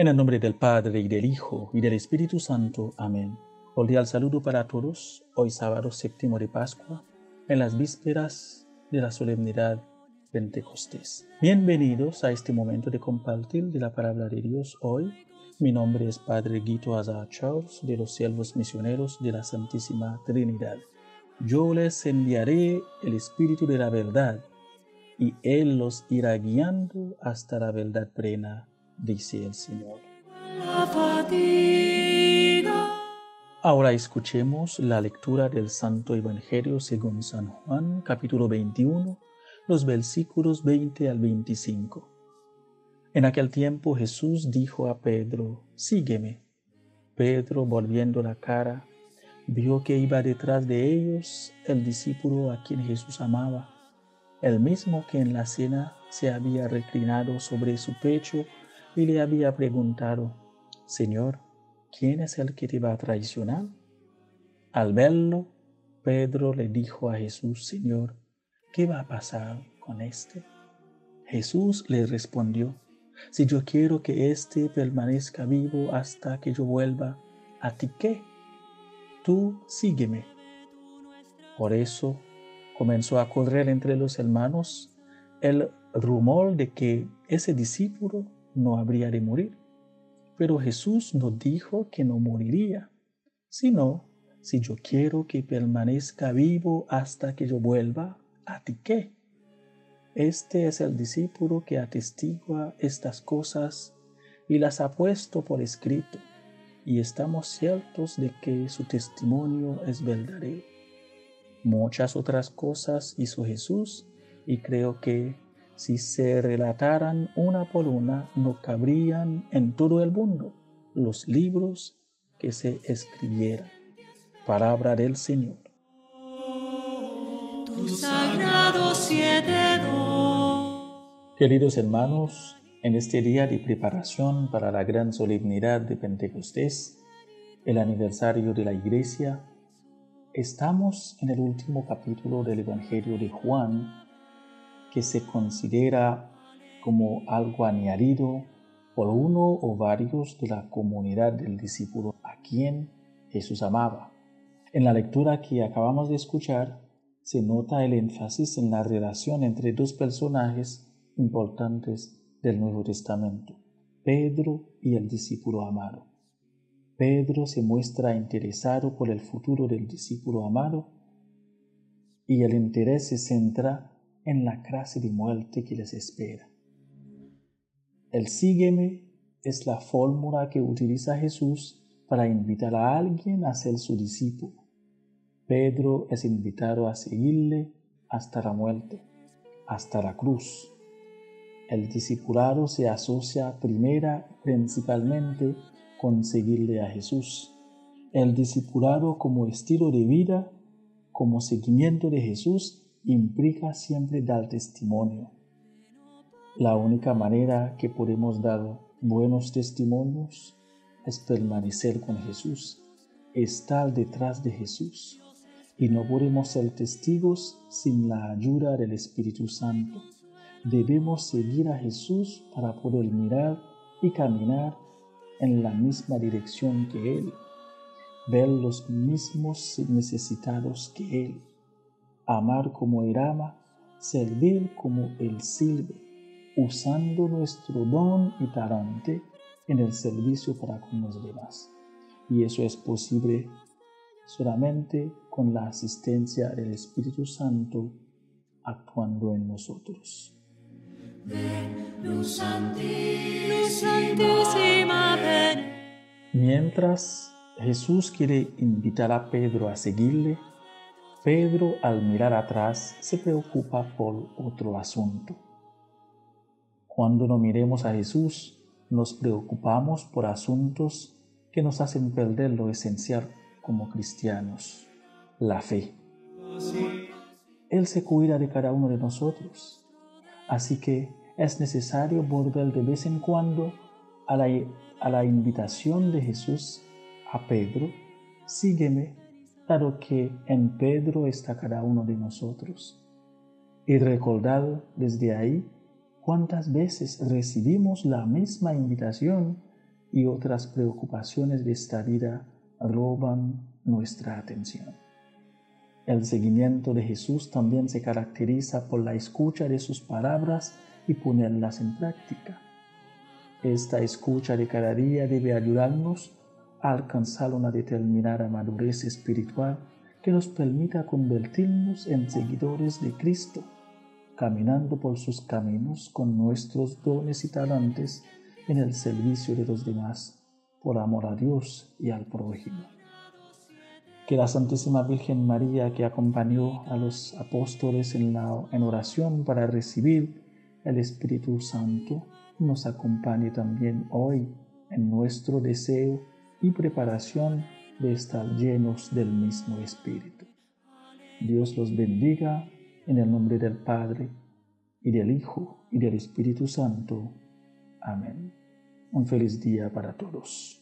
En el nombre del Padre y del Hijo y del Espíritu Santo. Amén. Cordial saludo para todos. Hoy sábado séptimo de Pascua, en las vísperas de la solemnidad Pentecostés. Bienvenidos a este momento de compartir de la palabra de Dios hoy. Mi nombre es Padre Guito Azar Charles de los Siervos Misioneros de la Santísima Trinidad. Yo les enviaré el Espíritu de la verdad y Él los irá guiando hasta la verdad plena, dice el Señor. Ahora escuchemos la lectura del Santo Evangelio según San Juan, capítulo 21 los versículos 20 al 25. En aquel tiempo Jesús dijo a Pedro, Sígueme. Pedro, volviendo la cara, vio que iba detrás de ellos el discípulo a quien Jesús amaba, el mismo que en la cena se había reclinado sobre su pecho y le había preguntado, Señor, ¿quién es el que te va a traicionar? Al verlo, Pedro le dijo a Jesús, Señor, ¿qué va a pasar con este? Jesús le respondió, si yo quiero que éste permanezca vivo hasta que yo vuelva, ¿a ti qué? Tú sígueme. Por eso comenzó a correr entre los hermanos el rumor de que ese discípulo no habría de morir. Pero Jesús no dijo que no moriría, sino, si yo quiero que permanezca vivo hasta que yo vuelva, Este es el discípulo que atestigua estas cosas y las ha puesto por escrito, y estamos ciertos de que su testimonio es verdadero. Muchas otras cosas hizo Jesús, y creo que si se relataran una por una, no cabrían en todo el mundo los libros que se escribieran. Palabra del Señor. Queridos hermanos, en este día de preparación para la gran solemnidad de Pentecostés, el aniversario de la Iglesia, estamos en el último capítulo del Evangelio de Juan, que se considera como algo añadido por uno o varios de la comunidad del discípulo a quien Jesús amaba. En la lectura que acabamos de escuchar, se nota el énfasis en la relación entre dos personajes importantes del Nuevo Testamento, Pedro y el discípulo amado. Pedro se muestra interesado por el futuro del discípulo amado y el interés se centra en la clase de muerte que les espera. El sígueme es la fórmula que utiliza Jesús para invitar a alguien a ser su discípulo. Pedro es invitado a seguirle hasta la muerte, hasta la cruz. El discipulado se asocia primera principalmente con seguirle a Jesús. El discipulado como estilo de vida, como seguimiento de Jesús, implica siempre dar testimonio. La única manera que podemos dar buenos testimonios es permanecer con Jesús, estar detrás de Jesús. Y no podemos ser testigos sin la ayuda del Espíritu Santo. Debemos seguir a Jesús para poder mirar y caminar en la misma dirección que Él, ver los mismos necesitados que Él, amar como Él ama, servir como Él sirve, usando nuestro don y talante en el servicio para con los demás. Y eso es posible solamente con la asistencia del Espíritu Santo actuando en nosotros. Luz santísima, ven. Mientras Jesús quiere invitar a Pedro a seguirle, Pedro al mirar atrás se preocupa por otro asunto. Cuando no miremos a Jesús, nos preocupamos por asuntos que nos hacen perder lo esencial como cristianos, la fe. Él se cuida de cada uno de nosotros. Así que es necesario volver de vez en cuando a la, a la invitación de Jesús a Pedro, sígueme, dado que en Pedro está cada uno de nosotros. Y recordad desde ahí cuántas veces recibimos la misma invitación y otras preocupaciones de esta vida roban nuestra atención. El seguimiento de Jesús también se caracteriza por la escucha de sus palabras y ponerlas en práctica. Esta escucha de cada día debe ayudarnos a alcanzar una determinada madurez espiritual que nos permita convertirnos en seguidores de Cristo, caminando por sus caminos con nuestros dones y talentos en el servicio de los demás, por amor a Dios y al prójimo. Que la Santísima Virgen María, que acompañó a los apóstoles en, la, en oración para recibir el Espíritu Santo, nos acompañe también hoy en nuestro deseo y preparación de estar llenos del mismo Espíritu. Dios los bendiga en el nombre del Padre, y del Hijo, y del Espíritu Santo. Amén. Un feliz día para todos.